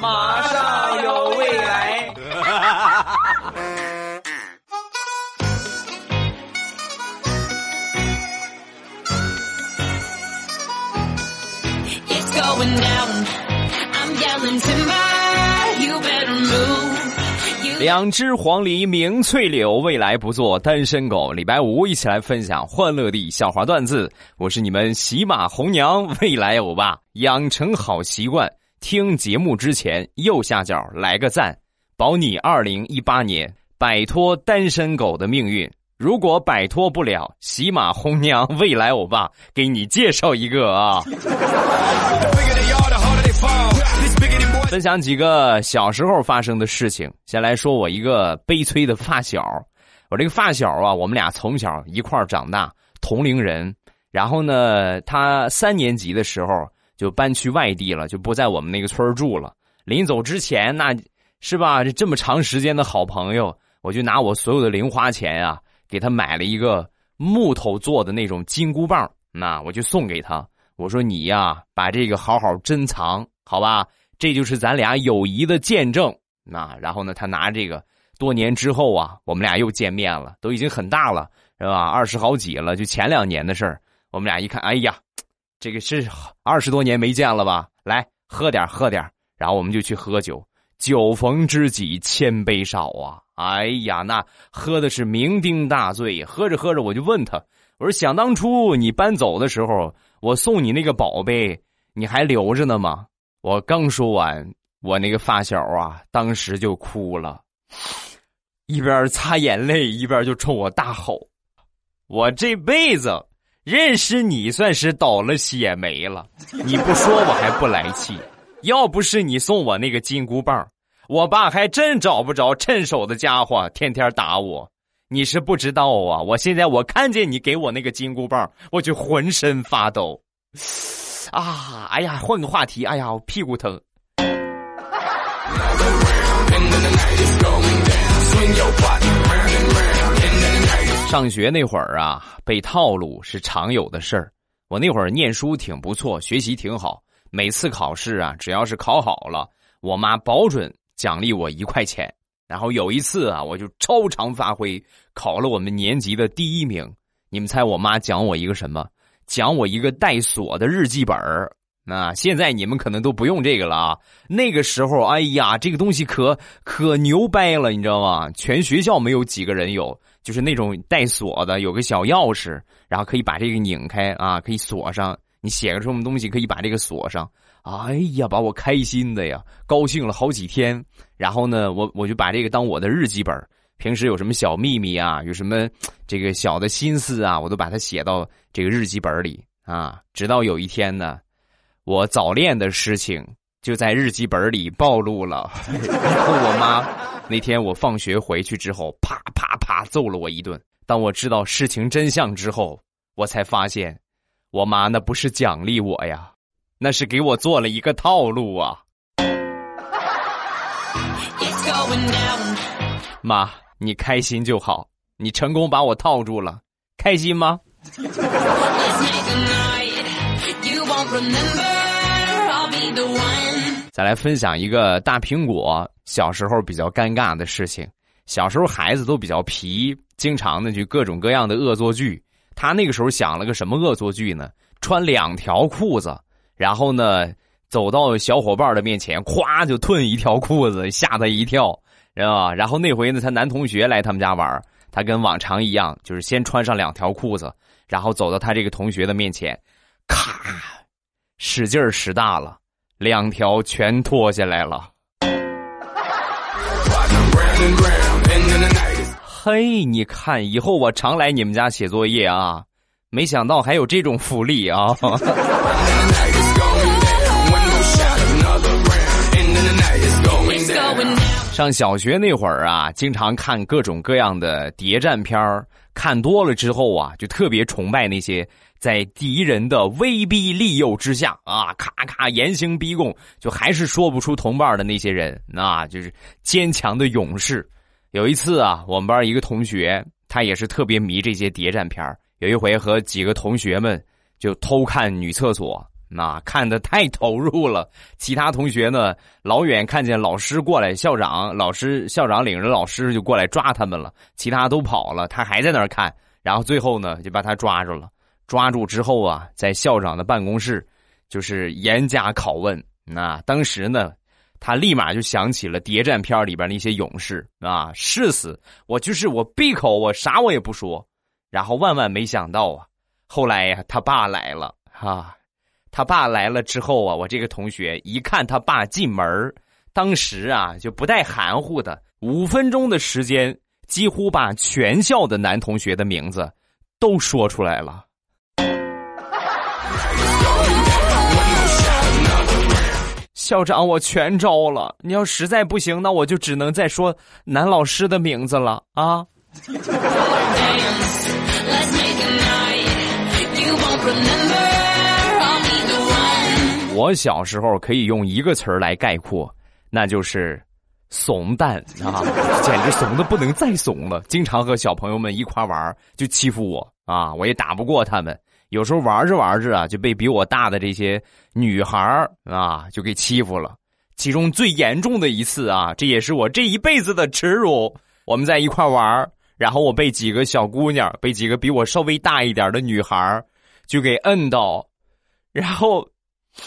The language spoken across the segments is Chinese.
马上有未来。It's going down. I'm yelling timber. You better move. You 两只黄鹂鸣翠柳，未来不做单身狗。礼拜五一起来分享欢乐地笑话段子，我是你们喜马红娘未来欧巴。养成好习惯，听节目之前右下角来个赞，保你二零一八年摆脱单身狗的命运。如果摆脱不了，喜马红娘未来欧巴给你介绍一个啊。分享几个小时候发生的事情。先来说我一个悲催的发小，我这个发小啊，我们俩从小一块长大，同龄人。然后呢，他三年级的时候就搬去外地了，就不在我们那个村住了。临走之前，那是吧？这这么长时间的好朋友，我就拿我所有的零花钱啊，给他买了一个木头做的那种金箍棒，那我就送给他。我说你呀，把这个好好珍藏，好吧？这就是咱俩友谊的见证。那然后呢，他拿这个，多年之后啊，我们俩又见面了，都已经很大了，是吧？二十好几了，就前两年的事儿。我们俩一看，哎呀，这个是二十多年没见了吧？来喝点喝点然后我们就去喝酒。酒逢知己千杯少啊！哎呀，那喝的是酩酊大醉。喝着喝着，我就问他，我说：“想当初你搬走的时候，我送你那个宝贝，你还留着呢吗？”我刚说完，我那个发小啊，当时就哭了，一边擦眼泪一边就冲我大吼：“我这辈子认识你算是倒了血霉了！你不说我还不来气，要不是你送我那个金箍棒，我爸还真找不着趁手的家伙，天天打我。你是不知道啊，我现在我看见你给我那个金箍棒，我就浑身发抖。”啊！哎呀，换个话题。哎呀，我屁股疼。上学那会儿啊，被套路是常有的事儿。我那会儿念书挺不错，学习挺好。每次考试啊，只要是考好了，我妈保准奖励我一块钱。然后有一次啊，我就超常发挥，考了我们年级的第一名。你们猜我妈奖我一个什么？奖我一个带锁的日记本儿，那现在你们可能都不用这个了啊。那个时候，哎呀，这个东西可可牛掰了，你知道吗？全学校没有几个人有，就是那种带锁的，有个小钥匙，然后可以把这个拧开啊，可以锁上。你写个什么东西，可以把这个锁上。哎呀，把我开心的呀，高兴了好几天。然后呢，我我就把这个当我的日记本。平时有什么小秘密啊？有什么这个小的心思啊？我都把它写到这个日记本里啊。直到有一天呢，我早恋的事情就在日记本里暴露了。然后我妈那天我放学回去之后，啪啪啪揍了我一顿。当我知道事情真相之后，我才发现，我妈那不是奖励我呀，那是给我做了一个套路啊。妈。你开心就好，你成功把我套住了，开心吗？再来分享一个大苹果小时候比较尴尬的事情。小时候孩子都比较皮，经常的就各种各样的恶作剧。他那个时候想了个什么恶作剧呢？穿两条裤子，然后呢走到小伙伴的面前，咵就褪一条裤子，吓他一跳。知道吧？然后那回呢，他男同学来他们家玩他跟往常一样，就是先穿上两条裤子，然后走到他这个同学的面前，咔，使劲使大了，两条全脱下来了。嘿，你看，以后我常来你们家写作业啊！没想到还有这种福利啊！上小学那会儿啊，经常看各种各样的谍战片儿看多了之后啊，就特别崇拜那些在敌人的威逼利诱之下啊，咔咔严刑逼供，就还是说不出同伴的那些人，那就是坚强的勇士。有一次啊，我们班一个同学，他也是特别迷这些谍战片有一回和几个同学们就偷看女厕所那 看的太投入了。其他同学呢，老远看见老师过来，校长、老师、校长领着老师就过来抓他们了。其他都跑了，他还在那儿看。然后最后呢，就把他抓住了。抓住之后啊，在校长的办公室，就是严加拷问。那当时呢，他立马就想起了谍战片里边那些勇士啊，誓死我就是我闭口，我啥我也不说。然后万万没想到啊，后来呀，他爸来了哈，他爸来了之后啊，我这个同学一看他爸进门当时啊就不带含糊的，五分钟的时间，几乎把全校的男同学的名字都说出来了。校长，我全招了。你要实在不行，那我就只能再说男老师的名字了啊。我小时候可以用一个词儿来概括，那就是怂蛋啊，简直怂的不能再怂了。经常和小朋友们一块玩，就欺负我啊，我也打不过他们。有时候玩着玩着啊，就被比我大的这些女孩啊，就给欺负了。其中最严重的一次啊，这也是我这一辈子的耻辱。我们在一块玩，然后我被几个小姑娘，被几个比我稍微大一点的女孩就给摁到，然后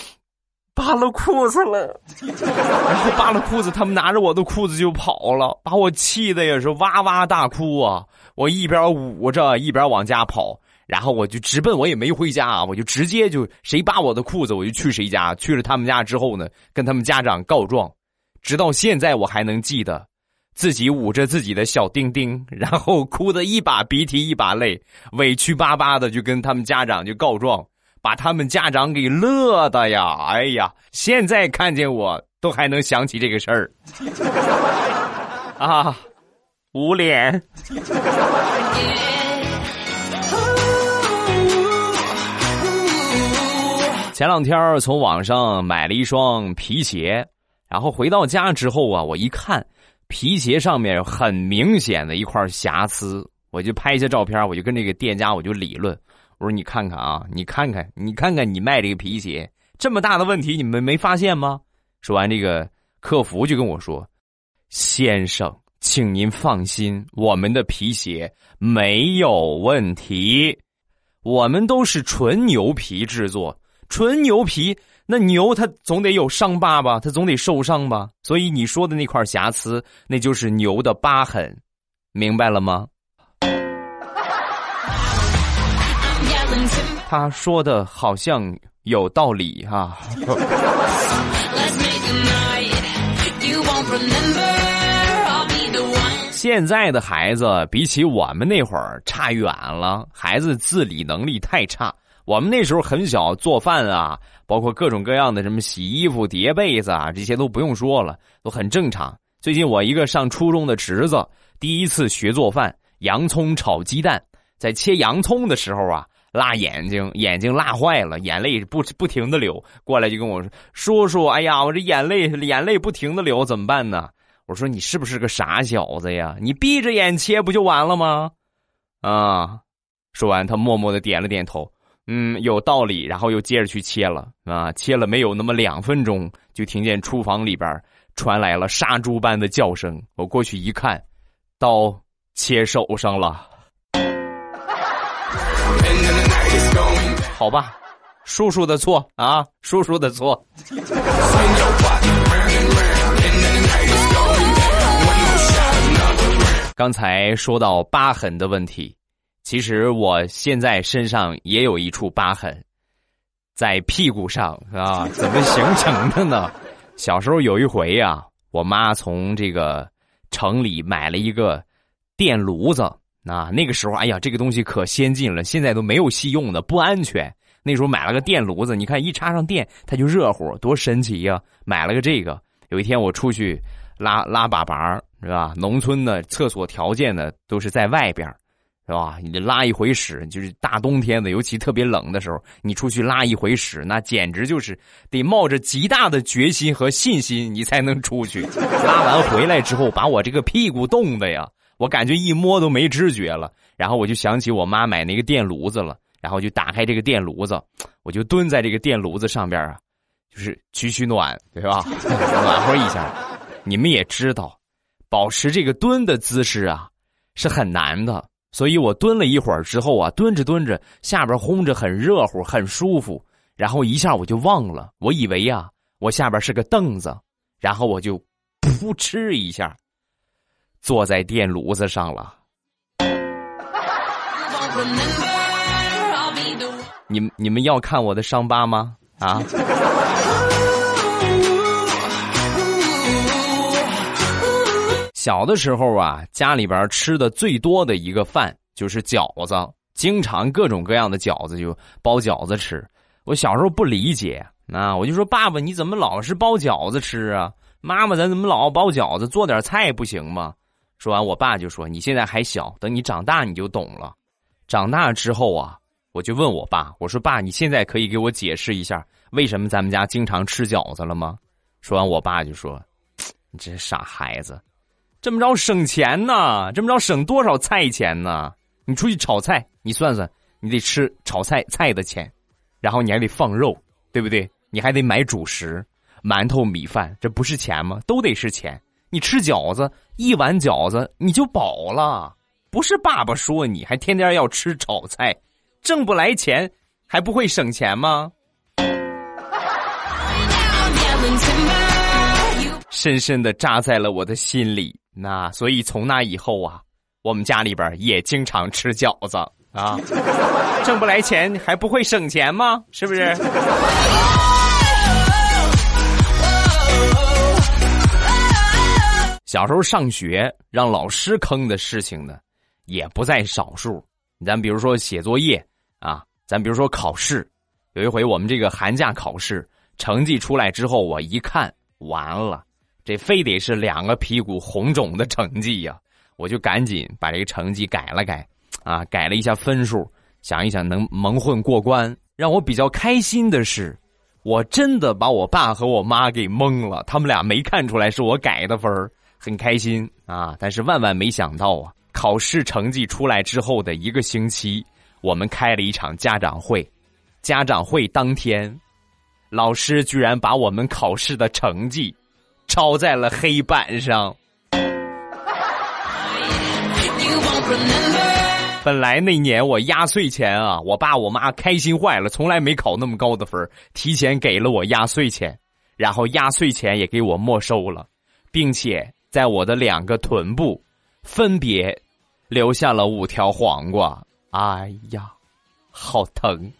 扒了裤子了。然后扒了裤子，他们拿着我的裤子就跑了，把我气的也是哇哇大哭啊！我一边捂着，一边往家跑。然后我就直奔，我也没回家啊，我就直接就谁扒我的裤子，我就去谁家。去了他们家之后呢，跟他们家长告状。直到现在我还能记得，自己捂着自己的小丁丁，然后哭得一把鼻涕一把泪，委屈巴巴的就跟他们家长就告状，把他们家长给乐的呀！哎呀，现在看见我都还能想起这个事儿啊，捂脸。前两天从网上买了一双皮鞋，然后回到家之后啊，我一看皮鞋上面很明显的一块瑕疵，我就拍一些照片，我就跟这个店家我就理论，我说你看看啊，你看看，你看看你卖这个皮鞋这么大的问题，你们没发现吗？说完这个客服就跟我说：“先生，请您放心，我们的皮鞋没有问题，我们都是纯牛皮制作。”纯牛皮，那牛它总得有伤疤吧，它总得受伤吧，所以你说的那块瑕疵，那就是牛的疤痕，明白了吗？他说的好像有道理哈。现在的孩子比起我们那会儿差远了，孩子自理能力太差。我们那时候很小，做饭啊，包括各种各样的什么洗衣服、叠被子啊，这些都不用说了，都很正常。最近我一个上初中的侄子第一次学做饭，洋葱炒鸡蛋，在切洋葱的时候啊，辣眼睛，眼睛辣坏了，眼泪不不停的流，过来就跟我说：“叔叔，哎呀，我这眼泪眼泪不停的流，怎么办呢？”我说：“你是不是个傻小子呀？你闭着眼切不就完了吗？”啊，说完他默默的点了点头。嗯，有道理。然后又接着去切了啊，切了没有那么两分钟，就听见厨房里边传来了杀猪般的叫声。我过去一看，刀切手上了。好吧，叔叔的错啊，叔叔的错。刚才说到疤痕的问题。其实我现在身上也有一处疤痕，在屁股上啊，怎么形成的呢？小时候有一回呀，我妈从这个城里买了一个电炉子啊，那个时候哎呀，这个东西可先进了，现在都没有戏用的，不安全。那时候买了个电炉子，你看一插上电，它就热乎，多神奇呀！买了个这个，有一天我出去拉拉粑粑是吧？农村的厕所条件呢，都是在外边是吧？你拉一回屎，就是大冬天的，尤其特别冷的时候，你出去拉一回屎，那简直就是得冒着极大的决心和信心，你才能出去。拉完回来之后，把我这个屁股冻的呀，我感觉一摸都没知觉了。然后我就想起我妈买那个电炉子了，然后就打开这个电炉子，我就蹲在这个电炉子上边啊，就是取取暖，对吧？暖和一下。你们也知道，保持这个蹲的姿势啊是很难的，所以我蹲了一会儿之后啊，蹲着蹲着，下边烘着很热乎，很舒服，然后一下我就忘了，我以为呀，我下边是个凳子，然后我就噗嗤一下坐在电炉子上了。你们你们要看我的伤疤吗？啊？小的时候啊，家里边吃的最多的一个饭就是饺子，经常各种各样的饺子就包饺子吃。我小时候不理解，啊，我就说爸爸你怎么老是包饺子吃啊？妈妈咱怎么老包饺子？做点菜不行吗？说完，我爸就说你现在还小，等你长大你就懂了。长大之后啊。我就问我爸，我说爸，你现在可以给我解释一下为什么咱们家经常吃饺子了吗？说完，我爸就说：“你这傻孩子，这么着省钱呢？这么着省多少菜钱呢？你出去炒菜，你算算，你得吃炒菜菜的钱，然后你还得放肉，对不对？你还得买主食，馒头、米饭，这不是钱吗？都得是钱。你吃饺子，一碗饺子你就饱了，不是爸爸说你还天天要吃炒菜。”挣不来钱，还不会省钱吗？深深的扎在了我的心里。那所以从那以后啊，我们家里边也经常吃饺子啊。挣不来钱，还不会省钱吗？是不是？小时候上学让老师坑的事情呢，也不在少数。咱比如说写作业。啊，咱比如说考试，有一回我们这个寒假考试成绩出来之后，我一看完了，这非得是两个屁股红肿的成绩呀，我就赶紧把这个成绩改了改，啊，改了一下分数，想一想能蒙混过关。让我比较开心的是，我真的把我爸和我妈给蒙了，他们俩没看出来是我改的分很开心啊。但是万万没想到啊，考试成绩出来之后的一个星期。我们开了一场家长会，家长会当天，老师居然把我们考试的成绩抄在了黑板上。本来那年我压岁钱啊，我爸我妈开心坏了，从来没考那么高的分提前给了我压岁钱，然后压岁钱也给我没收了，并且在我的两个臀部分别留下了五条黄瓜。哎呀，好疼！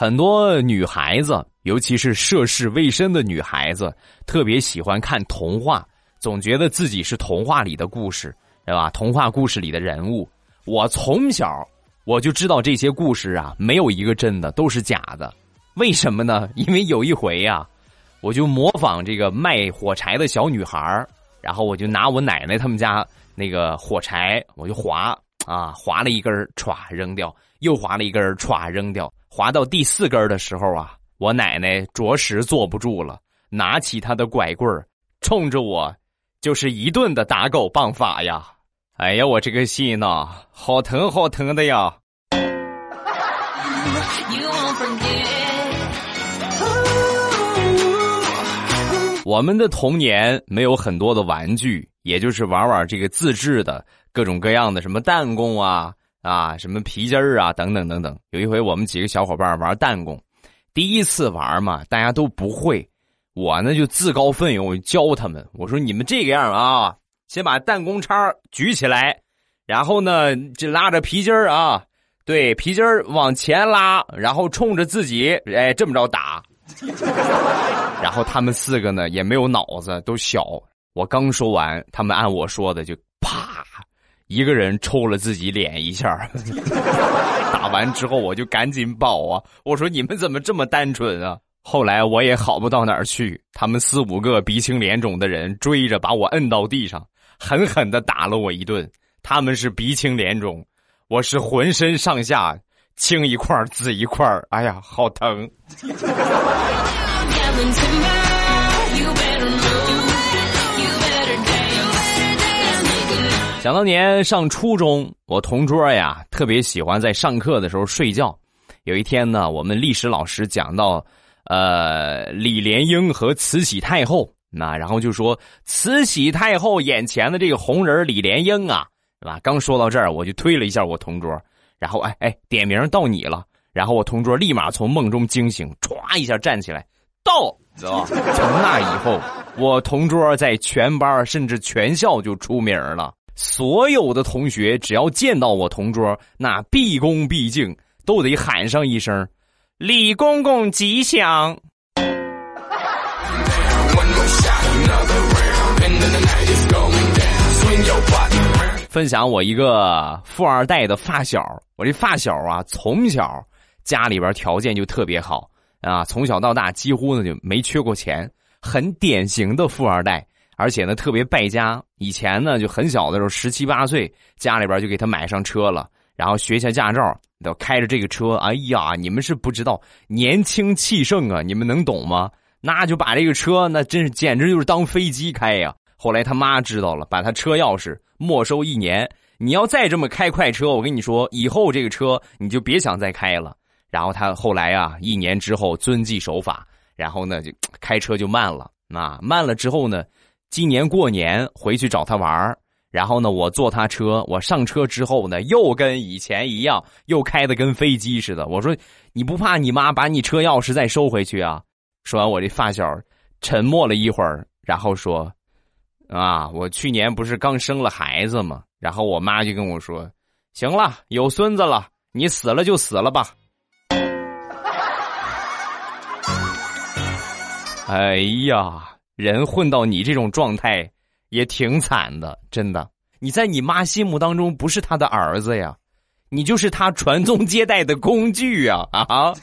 很多女孩子，尤其是涉世未深的女孩子，特别喜欢看童话，总觉得自己是童话里的故事，对吧？童话故事里的人物。我从小我就知道这些故事啊，没有一个真的，都是假的。为什么呢？因为有一回呀。我就模仿这个卖火柴的小女孩然后我就拿我奶奶他们家那个火柴，我就划啊，划了一根歘扔掉，又划了一根歘扔掉，划到第四根的时候啊，我奶奶着实坐不住了，拿起她的拐棍冲着我就是一顿的打狗棒法呀！哎呀，我这个心呐，好疼好疼的呀！我们的童年没有很多的玩具，也就是玩玩这个自制的各种各样的什么弹弓啊啊，什么皮筋儿啊等等等等。有一回我们几个小伙伴玩弹弓，第一次玩嘛，大家都不会，我呢就自告奋勇，我教他们，我说你们这个样啊，先把弹弓叉举起来，然后呢就拉着皮筋儿啊，对，皮筋儿往前拉，然后冲着自己，哎，这么着打。然后他们四个呢也没有脑子，都小。我刚说完，他们按我说的就啪，一个人抽了自己脸一下。打完之后，我就赶紧跑啊！我说你们怎么这么单纯啊？后来我也好不到哪儿去，他们四五个鼻青脸肿的人追着把我摁到地上，狠狠的打了我一顿。他们是鼻青脸肿，我是浑身上下青一块紫一块哎呀，好疼！想当年上初中，我同桌呀特别喜欢在上课的时候睡觉。有一天呢，我们历史老师讲到，呃，李莲英和慈禧太后，那然后就说慈禧太后眼前的这个红人李莲英啊，是吧？刚说到这儿，我就推了一下我同桌，然后哎哎，点名到你了。然后我同桌立马从梦中惊醒，歘一下站起来，到，知道吧？从那以后，我同桌在全班甚至全校就出名了。所有的同学只要见到我同桌，那毕恭毕敬，都得喊上一声：“李公公吉祥。”分享我一个富二代的发小，我这发小啊，从小。家里边条件就特别好啊，从小到大几乎呢就没缺过钱，很典型的富二代，而且呢特别败家。以前呢就很小的时候，十七八岁，家里边就给他买上车了，然后学下驾照，都开着这个车。哎呀，你们是不知道，年轻气盛啊，你们能懂吗？那就把这个车，那真是简直就是当飞机开呀。后来他妈知道了，把他车钥匙没收一年。你要再这么开快车，我跟你说，以后这个车你就别想再开了。然后他后来啊，一年之后遵纪守法，然后呢就开车就慢了啊，慢了之后呢，今年过年回去找他玩然后呢我坐他车，我上车之后呢又跟以前一样，又开的跟飞机似的。我说你不怕你妈把你车钥匙再收回去啊？说完我这发小沉默了一会儿，然后说啊，我去年不是刚生了孩子吗？然后我妈就跟我说，行了，有孙子了，你死了就死了吧。哎呀，人混到你这种状态也挺惨的，真的。你在你妈心目当中不是她的儿子呀，你就是她传宗接代的工具呀！啊！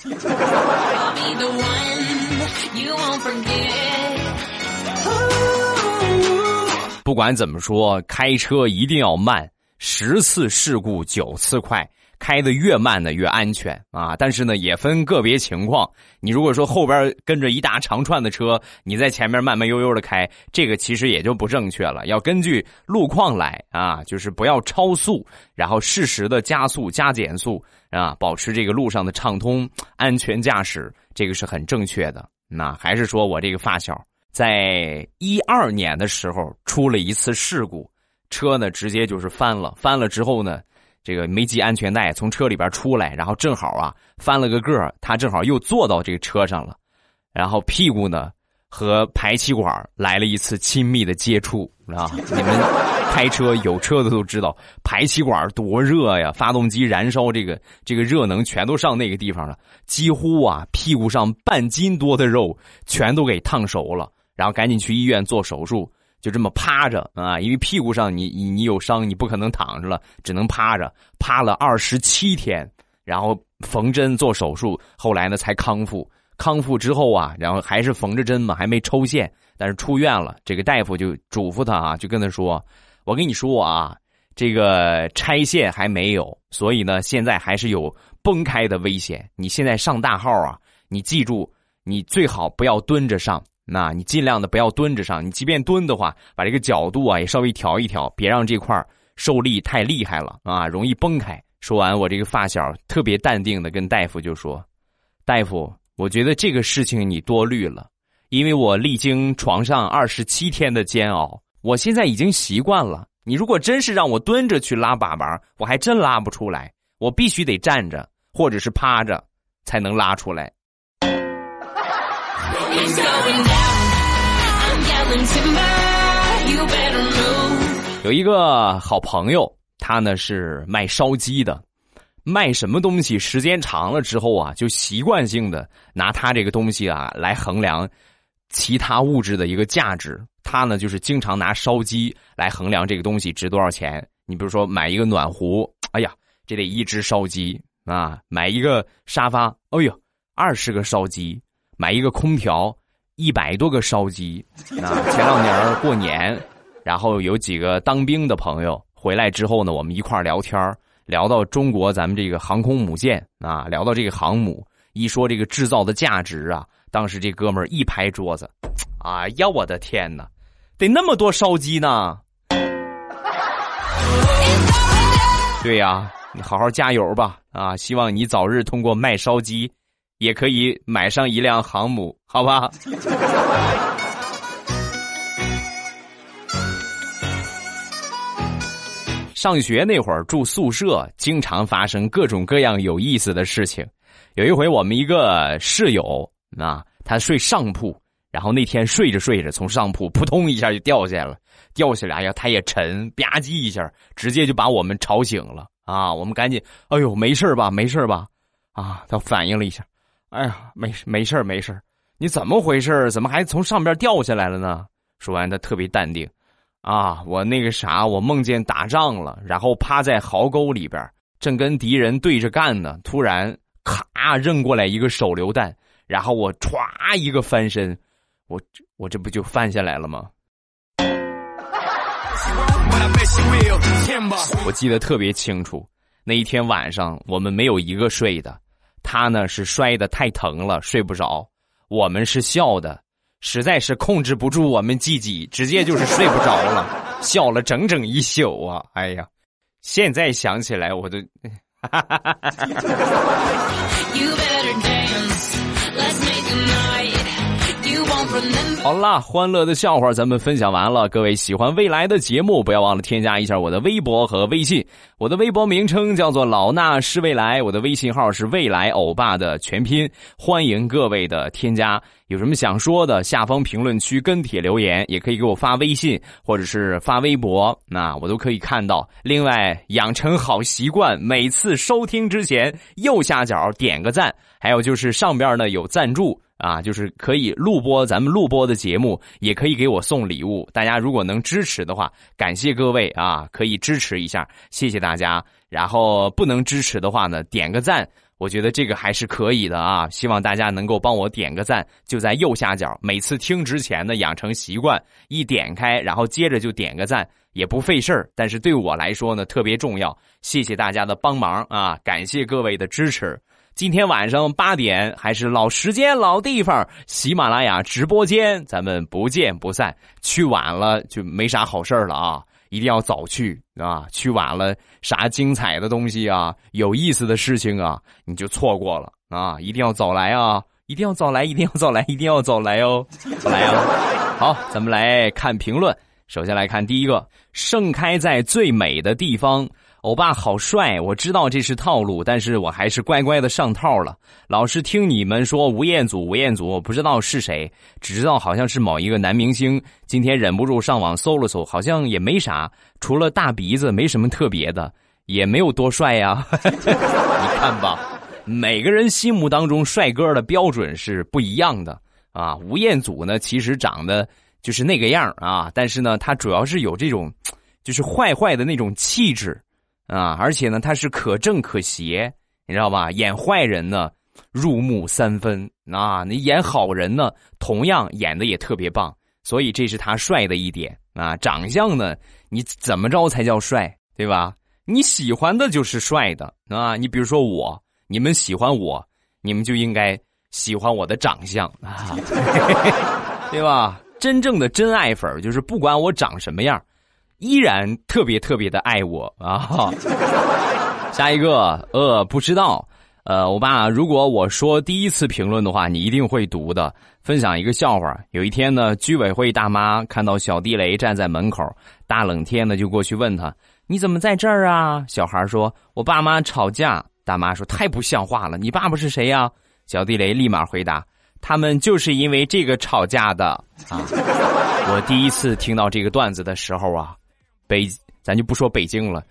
不管怎么说，开车一定要慢，十次事故九次快。开的越慢呢越安全啊，但是呢也分个别情况。你如果说后边跟着一大长串的车，你在前面慢慢悠悠的开，这个其实也就不正确了。要根据路况来啊，就是不要超速，然后适时的加速加减速啊，保持这个路上的畅通，安全驾驶，这个是很正确的。那还是说我这个发小在一二年的时候出了一次事故，车呢直接就是翻了，翻了之后呢。这个没系安全带，从车里边出来，然后正好啊翻了个个他正好又坐到这个车上了，然后屁股呢和排气管来了一次亲密的接触啊！你们开车有车的都知道，排气管多热呀，发动机燃烧这个这个热能全都上那个地方了，几乎啊屁股上半斤多的肉全都给烫熟了，然后赶紧去医院做手术。就这么趴着啊，因为屁股上你你你有伤，你不可能躺着了，只能趴着，趴了二十七天，然后缝针做手术，后来呢才康复。康复之后啊，然后还是缝着针嘛，还没抽线，但是出院了。这个大夫就嘱咐他啊，就跟他说：“我跟你说啊，这个拆线还没有，所以呢，现在还是有崩开的危险。你现在上大号啊，你记住，你最好不要蹲着上。”那你尽量的不要蹲着上，你即便蹲的话，把这个角度啊也稍微调一调，别让这块受力太厉害了啊，容易崩开。说完，我这个发小特别淡定的跟大夫就说：“大夫，我觉得这个事情你多虑了，因为我历经床上二十七天的煎熬，我现在已经习惯了。你如果真是让我蹲着去拉粑粑，我还真拉不出来，我必须得站着或者是趴着才能拉出来。”有一个好朋友，他呢是卖烧鸡的，卖什么东西时间长了之后啊，就习惯性的拿他这个东西啊来衡量其他物质的一个价值。他呢就是经常拿烧鸡来衡量这个东西值多少钱。你比如说买一个暖壶，哎呀，这得一只烧鸡啊；买一个沙发，哎呦，二十个烧鸡。买一个空调，一百多个烧鸡。啊前两年过年，然后有几个当兵的朋友回来之后呢，我们一块聊天聊到中国咱们这个航空母舰啊，聊到这个航母，一说这个制造的价值啊，当时这哥们儿一拍桌子，哎呀，我的天哪，得那么多烧鸡呢！对呀，你好好加油吧！啊，希望你早日通过卖烧鸡，也可以买上一辆航母，好吧？上学那会儿住宿舍，经常发生各种各样有意思的事情。有一回，我们一个室友啊，他睡上铺，然后那天睡着睡着，从上铺扑通一下就掉下来了。掉下来呀，他也沉，吧唧一下，直接就把我们吵醒了啊！我们赶紧，哎呦，没事吧？没事吧？啊，他反应了一下，哎呀，没事，没事，没事。你怎么回事？怎么还从上边掉下来了呢？说完，他特别淡定。啊，我那个啥，我梦见打仗了，然后趴在壕沟里边，正跟敌人对着干呢。突然，咔，扔过来一个手榴弹，然后我歘一个翻身，我我这不就翻下来了吗？我记得特别清楚，那一天晚上我们没有一个睡的，他呢是摔得太疼了睡不着，我们是笑的。实在是控制不住我们自己，直接就是睡不着了，笑了整整一宿啊！哎呀，现在想起来我都。哈哈哈哈哈好啦，欢乐的笑话咱们分享完了。各位喜欢未来的节目，不要忘了添加一下我的微博和微信。我的微博名称叫做老衲是未来，我的微信号是未来欧巴的全拼。欢迎各位的添加，有什么想说的，下方评论区跟帖留言，也可以给我发微信或者是发微博，那我都可以看到。另外，养成好习惯，每次收听之前右下角点个赞，还有就是上边呢有赞助。啊，就是可以录播咱们录播的节目，也可以给我送礼物。大家如果能支持的话，感谢各位啊，可以支持一下，谢谢大家。然后不能支持的话呢，点个赞，我觉得这个还是可以的啊。希望大家能够帮我点个赞，就在右下角。每次听之前呢，养成习惯，一点开，然后接着就点个赞，也不费事儿。但是对我来说呢，特别重要。谢谢大家的帮忙啊，感谢各位的支持。今天晚上八点还是老时间老地方，喜马拉雅直播间，咱们不见不散。去晚了就没啥好事了啊，一定要早去啊！去晚了啥精彩的东西啊，有意思的事情啊，你就错过了啊！一定要早来啊！一定要早来，一定要早来，一定要早来哦！来啊！好，咱们来看评论。首先来看第一个，盛开在最美的地方。欧巴好帅，我知道这是套路，但是我还是乖乖的上套了。老是听你们说吴彦祖，吴彦祖，我不知道是谁，只知道好像是某一个男明星。今天忍不住上网搜了搜，好像也没啥，除了大鼻子，没什么特别的，也没有多帅呀。你看吧，每个人心目当中帅哥的标准是不一样的啊。吴彦祖呢，其实长得就是那个样啊，但是呢，他主要是有这种，就是坏坏的那种气质。啊，而且呢，他是可正可邪，你知道吧？演坏人呢，入木三分啊；你演好人呢，同样演的也特别棒。所以这是他帅的一点啊。长相呢，你怎么着才叫帅，对吧？你喜欢的就是帅的啊。你比如说我，你们喜欢我，你们就应该喜欢我的长相啊，对吧？真正的真爱粉就是不管我长什么样。依然特别特别的爱我啊！下一个呃不知道呃，我爸如果我说第一次评论的话，你一定会读的。分享一个笑话：有一天呢，居委会大妈看到小地雷站在门口，大冷天的就过去问他：“你怎么在这儿啊？”小孩说：“我爸妈吵架。”大妈说：“太不像话了！你爸爸是谁呀？”小地雷立马回答：“他们就是因为这个吵架的。”啊！我第一次听到这个段子的时候啊。北，咱就不说北京了，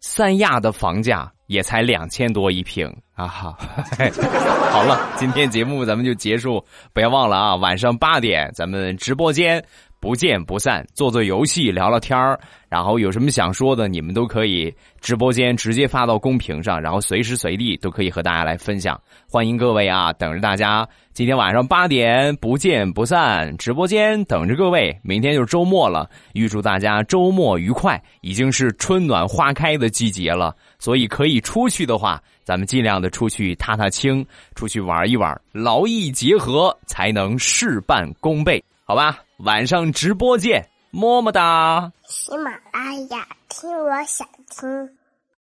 三亚的房价也才两千多一平啊！好了，今天节目咱们就结束，不要忘了啊，晚上八点咱们直播间。不见不散，做做游戏，聊聊天儿，然后有什么想说的，你们都可以直播间直接发到公屏上，然后随时随地都可以和大家来分享。欢迎各位啊，等着大家！今天晚上八点不见不散，直播间等着各位。明天就是周末了，预祝大家周末愉快。已经是春暖花开的季节了，所以可以出去的话，咱们尽量的出去踏踏青，出去玩一玩，劳逸结合才能事半功倍，好吧？晚上直播见，么么哒。喜马拉雅，听我想听。